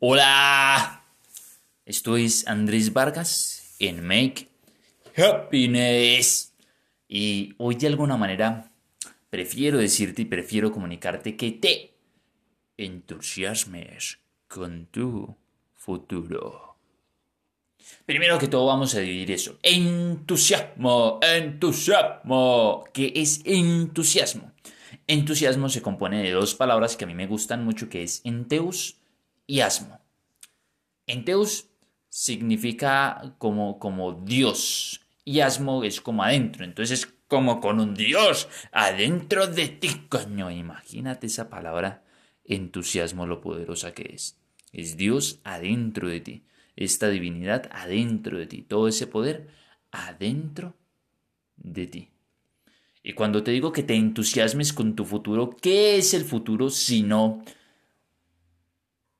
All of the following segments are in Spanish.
Hola, esto es Andrés Vargas en Make Happiness. Y hoy de alguna manera prefiero decirte y prefiero comunicarte que te entusiasmes con tu futuro. Primero que todo vamos a dividir eso. Entusiasmo, entusiasmo. ¿Qué es entusiasmo? Entusiasmo se compone de dos palabras que a mí me gustan mucho, que es enteus y asmo. Enteus significa como, como Dios y asmo es como adentro, entonces es como con un Dios adentro de ti, coño. Imagínate esa palabra entusiasmo, lo poderosa que es. Es Dios adentro de ti, esta divinidad adentro de ti, todo ese poder adentro de ti. Y cuando te digo que te entusiasmes con tu futuro, ¿qué es el futuro sino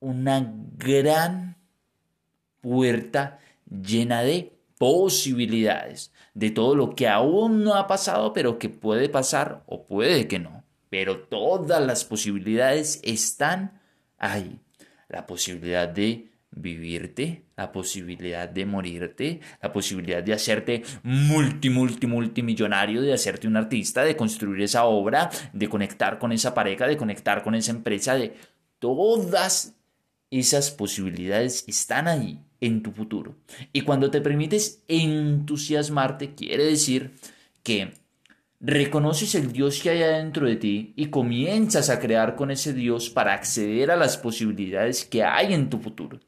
una gran puerta llena de posibilidades, de todo lo que aún no ha pasado, pero que puede pasar o puede que no. Pero todas las posibilidades están ahí. La posibilidad de vivirte, la posibilidad de morirte, la posibilidad de hacerte multi, multi, multimillonario, de hacerte un artista, de construir esa obra, de conectar con esa pareja, de conectar con esa empresa, de todas esas posibilidades están ahí en tu futuro. Y cuando te permites entusiasmarte, quiere decir que reconoces el Dios que hay adentro de ti y comienzas a crear con ese Dios para acceder a las posibilidades que hay en tu futuro.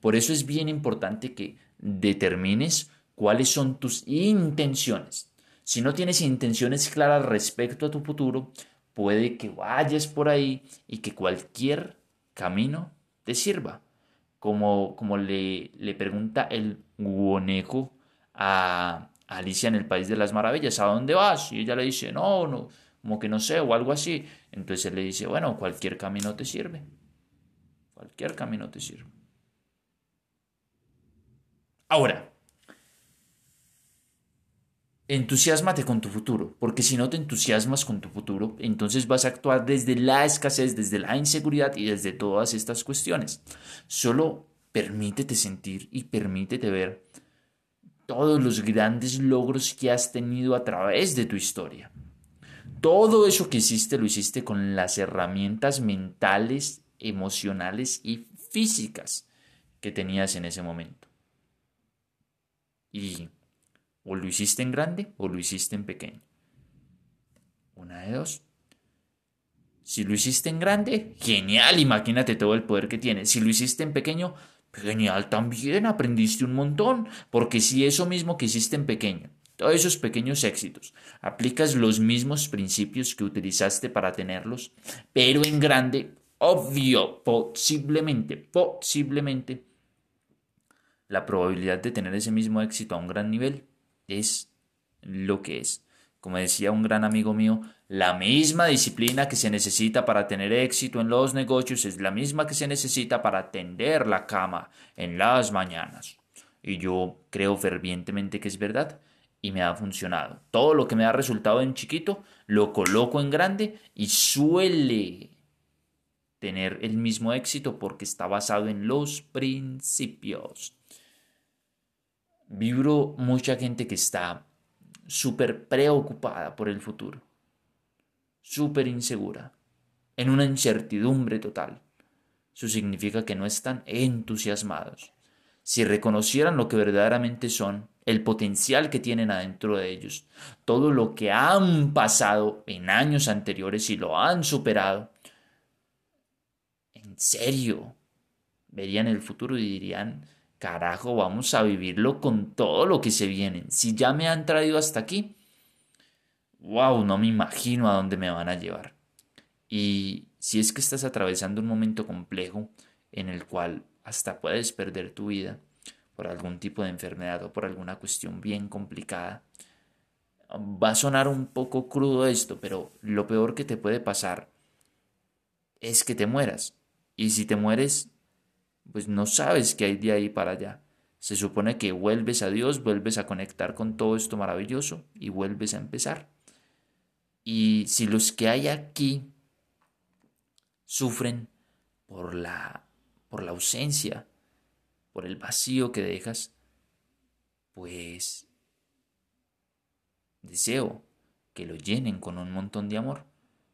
Por eso es bien importante que determines cuáles son tus intenciones. Si no tienes intenciones claras respecto a tu futuro, puede que vayas por ahí y que cualquier camino te sirva. Como, como le, le pregunta el guonejo a Alicia en el País de las Maravillas, ¿a dónde vas? Y ella le dice, no, no, como que no sé, o algo así. Entonces él le dice, bueno, cualquier camino te sirve. Cualquier camino te sirve. Ahora, Entusiasmate con tu futuro, porque si no te entusiasmas con tu futuro, entonces vas a actuar desde la escasez, desde la inseguridad y desde todas estas cuestiones. Solo permítete sentir y permítete ver todos los grandes logros que has tenido a través de tu historia. Todo eso que hiciste lo hiciste con las herramientas mentales, emocionales y físicas que tenías en ese momento. Y o lo hiciste en grande o lo hiciste en pequeño. Una de dos. Si lo hiciste en grande, genial, imagínate todo el poder que tiene. Si lo hiciste en pequeño, genial también, aprendiste un montón. Porque si eso mismo que hiciste en pequeño, todos esos pequeños éxitos, aplicas los mismos principios que utilizaste para tenerlos, pero en grande, obvio, posiblemente, posiblemente, la probabilidad de tener ese mismo éxito a un gran nivel es lo que es. Como decía un gran amigo mío, la misma disciplina que se necesita para tener éxito en los negocios es la misma que se necesita para tender la cama en las mañanas. Y yo creo fervientemente que es verdad y me ha funcionado. Todo lo que me ha resultado en chiquito lo coloco en grande y suele tener el mismo éxito porque está basado en los principios vibro mucha gente que está súper preocupada por el futuro, súper insegura, en una incertidumbre total. Eso significa que no están entusiasmados. Si reconocieran lo que verdaderamente son, el potencial que tienen adentro de ellos, todo lo que han pasado en años anteriores y lo han superado, en serio, verían el futuro y dirían, carajo, vamos a vivirlo con todo lo que se viene. Si ya me han traído hasta aquí, wow, no me imagino a dónde me van a llevar. Y si es que estás atravesando un momento complejo en el cual hasta puedes perder tu vida por algún tipo de enfermedad o por alguna cuestión bien complicada, va a sonar un poco crudo esto, pero lo peor que te puede pasar es que te mueras. Y si te mueres, pues no sabes qué hay de ahí para allá. Se supone que vuelves a Dios, vuelves a conectar con todo esto maravilloso y vuelves a empezar. Y si los que hay aquí sufren por la por la ausencia, por el vacío que dejas, pues deseo que lo llenen con un montón de amor,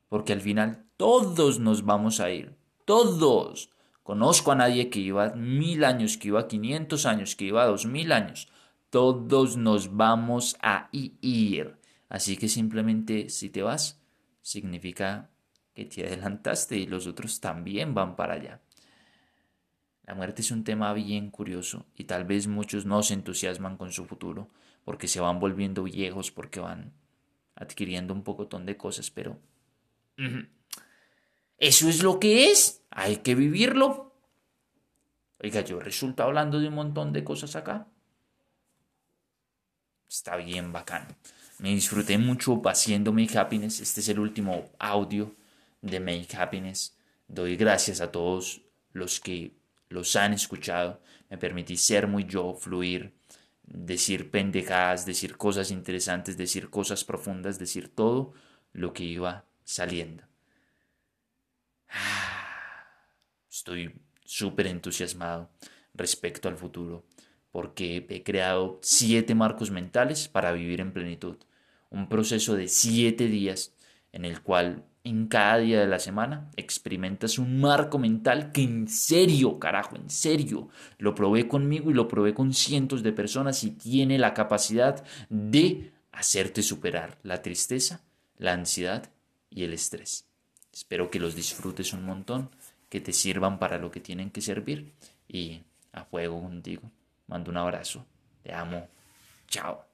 porque al final todos nos vamos a ir, todos. Conozco a nadie que iba mil años, que iba quinientos años, que iba dos mil años. Todos nos vamos a ir. Así que simplemente si te vas, significa que te adelantaste y los otros también van para allá. La muerte es un tema bien curioso y tal vez muchos no se entusiasman con su futuro porque se van volviendo viejos, porque van adquiriendo un pocotón de cosas, pero eso es lo que es, hay que vivirlo. Oiga, yo resulta hablando de un montón de cosas acá. Está bien bacán. Me disfruté mucho haciendo Make Happiness. Este es el último audio de Make Happiness. Doy gracias a todos los que los han escuchado. Me permití ser muy yo, fluir, decir pendejadas, decir cosas interesantes, decir cosas profundas, decir todo lo que iba saliendo. Estoy súper entusiasmado respecto al futuro porque he creado siete marcos mentales para vivir en plenitud. Un proceso de siete días en el cual en cada día de la semana experimentas un marco mental que en serio, carajo, en serio, lo probé conmigo y lo probé con cientos de personas y tiene la capacidad de hacerte superar la tristeza, la ansiedad y el estrés. Espero que los disfrutes un montón, que te sirvan para lo que tienen que servir y a fuego contigo. Mando un abrazo. Te amo. Chao.